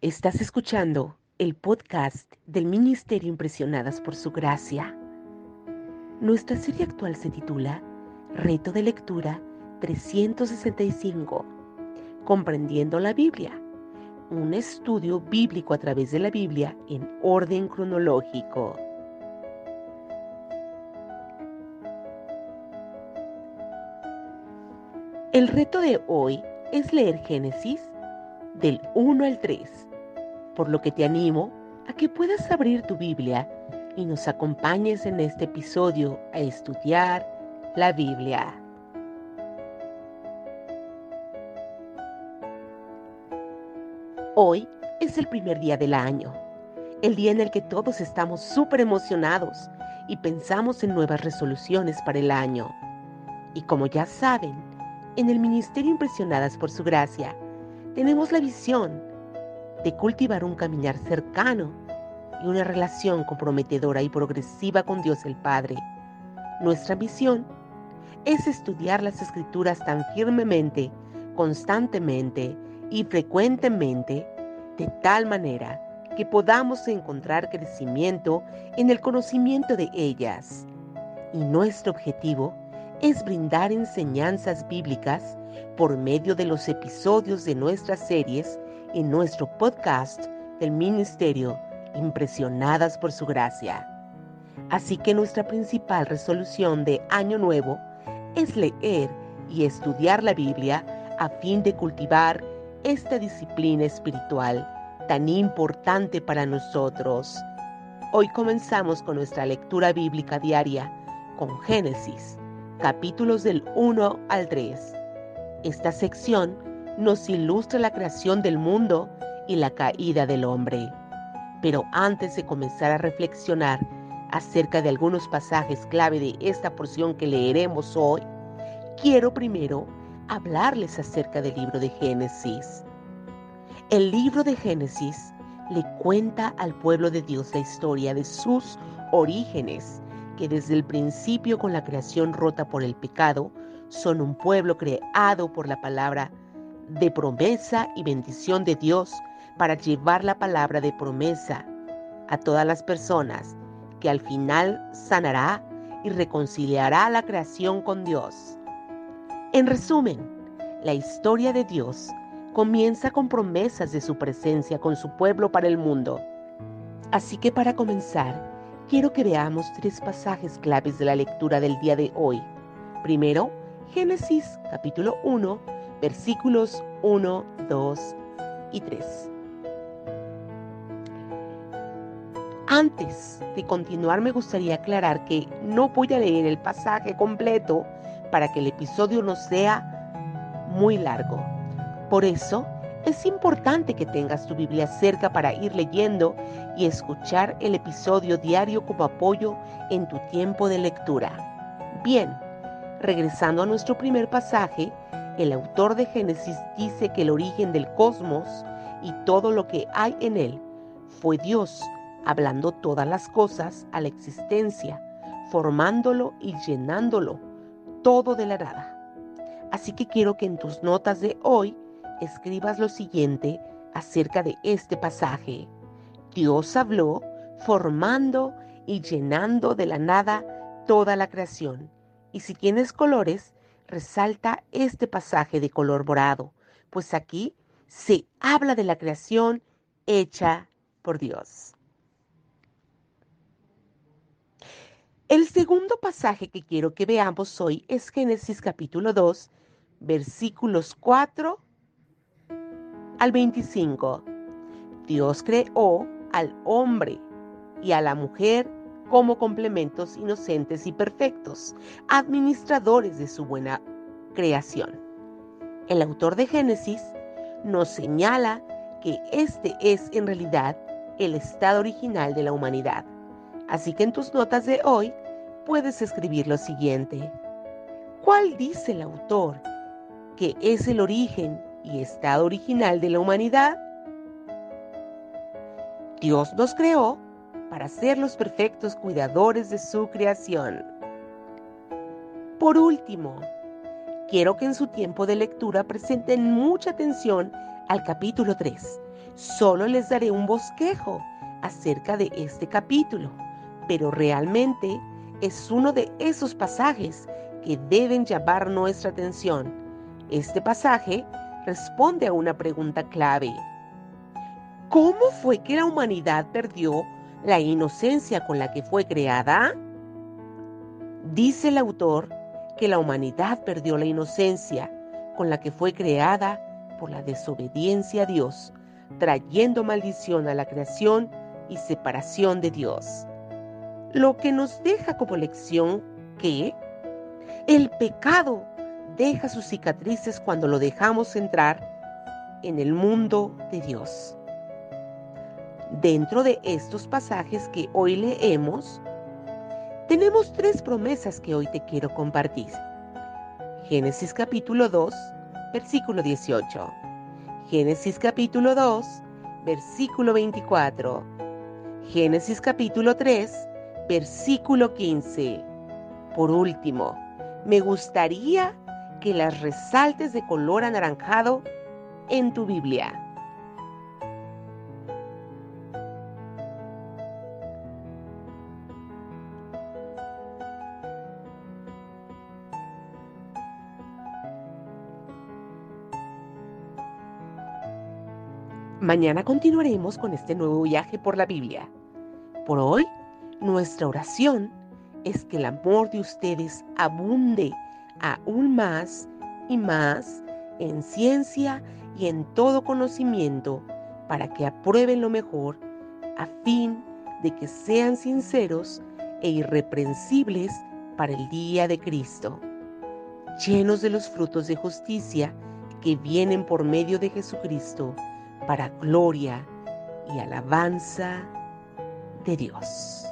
Estás escuchando el podcast del Ministerio Impresionadas por Su Gracia. Nuestra serie actual se titula Reto de Lectura 365, Comprendiendo la Biblia, un estudio bíblico a través de la Biblia en orden cronológico. El reto de hoy es leer Génesis del 1 al 3 por lo que te animo a que puedas abrir tu Biblia y nos acompañes en este episodio a estudiar la Biblia. Hoy es el primer día del año, el día en el que todos estamos súper emocionados y pensamos en nuevas resoluciones para el año. Y como ya saben, en el Ministerio Impresionadas por Su Gracia, tenemos la visión de cultivar un caminar cercano y una relación comprometedora y progresiva con Dios el Padre. Nuestra misión es estudiar las escrituras tan firmemente, constantemente y frecuentemente, de tal manera que podamos encontrar crecimiento en el conocimiento de ellas. Y nuestro objetivo es brindar enseñanzas bíblicas por medio de los episodios de nuestras series en nuestro podcast del Ministerio Impresionadas por Su Gracia. Así que nuestra principal resolución de Año Nuevo es leer y estudiar la Biblia a fin de cultivar esta disciplina espiritual tan importante para nosotros. Hoy comenzamos con nuestra lectura bíblica diaria con Génesis, capítulos del 1 al 3. Esta sección nos ilustra la creación del mundo y la caída del hombre. Pero antes de comenzar a reflexionar acerca de algunos pasajes clave de esta porción que leeremos hoy, quiero primero hablarles acerca del libro de Génesis. El libro de Génesis le cuenta al pueblo de Dios la historia de sus orígenes, que desde el principio con la creación rota por el pecado, son un pueblo creado por la palabra de promesa y bendición de Dios para llevar la palabra de promesa a todas las personas que al final sanará y reconciliará la creación con Dios. En resumen, la historia de Dios comienza con promesas de su presencia con su pueblo para el mundo. Así que para comenzar, quiero que veamos tres pasajes claves de la lectura del día de hoy. Primero, Génesis capítulo 1, versículos 1, 2 y 3. Antes de continuar me gustaría aclarar que no voy a leer el pasaje completo para que el episodio no sea muy largo. Por eso es importante que tengas tu Biblia cerca para ir leyendo y escuchar el episodio diario como apoyo en tu tiempo de lectura. Bien, regresando a nuestro primer pasaje, el autor de Génesis dice que el origen del cosmos y todo lo que hay en él fue Dios, hablando todas las cosas a la existencia, formándolo y llenándolo, todo de la nada. Así que quiero que en tus notas de hoy escribas lo siguiente acerca de este pasaje. Dios habló formando y llenando de la nada toda la creación. Y si tienes colores, resalta este pasaje de color morado, pues aquí se habla de la creación hecha por Dios. El segundo pasaje que quiero que veamos hoy es Génesis capítulo 2, versículos 4 al 25. Dios creó al hombre y a la mujer como complementos inocentes y perfectos, administradores de su buena creación. El autor de Génesis nos señala que este es en realidad el estado original de la humanidad. Así que en tus notas de hoy puedes escribir lo siguiente. ¿Cuál dice el autor que es el origen y estado original de la humanidad? Dios nos creó para ser los perfectos cuidadores de su creación. Por último, quiero que en su tiempo de lectura presenten mucha atención al capítulo 3, Solo les daré un bosquejo acerca de este capítulo, pero realmente es uno de esos pasajes que deben llamar nuestra atención. Este pasaje responde a una pregunta clave. ¿Cómo fue que la humanidad perdió la inocencia con la que fue creada? Dice el autor que la humanidad perdió la inocencia con la que fue creada por la desobediencia a Dios, trayendo maldición a la creación y separación de Dios. Lo que nos deja como lección que el pecado deja sus cicatrices cuando lo dejamos entrar en el mundo de Dios. Dentro de estos pasajes que hoy leemos, tenemos tres promesas que hoy te quiero compartir. Génesis capítulo 2, versículo 18. Génesis capítulo 2, versículo 24. Génesis capítulo 3, versículo 15. Por último, me gustaría que las resaltes de color anaranjado en tu Biblia. Mañana continuaremos con este nuevo viaje por la Biblia. Por hoy, nuestra oración es que el amor de ustedes abunde aún más y más en ciencia y en todo conocimiento para que aprueben lo mejor a fin de que sean sinceros e irreprensibles para el día de Cristo, llenos de los frutos de justicia que vienen por medio de Jesucristo para gloria y alabanza de Dios.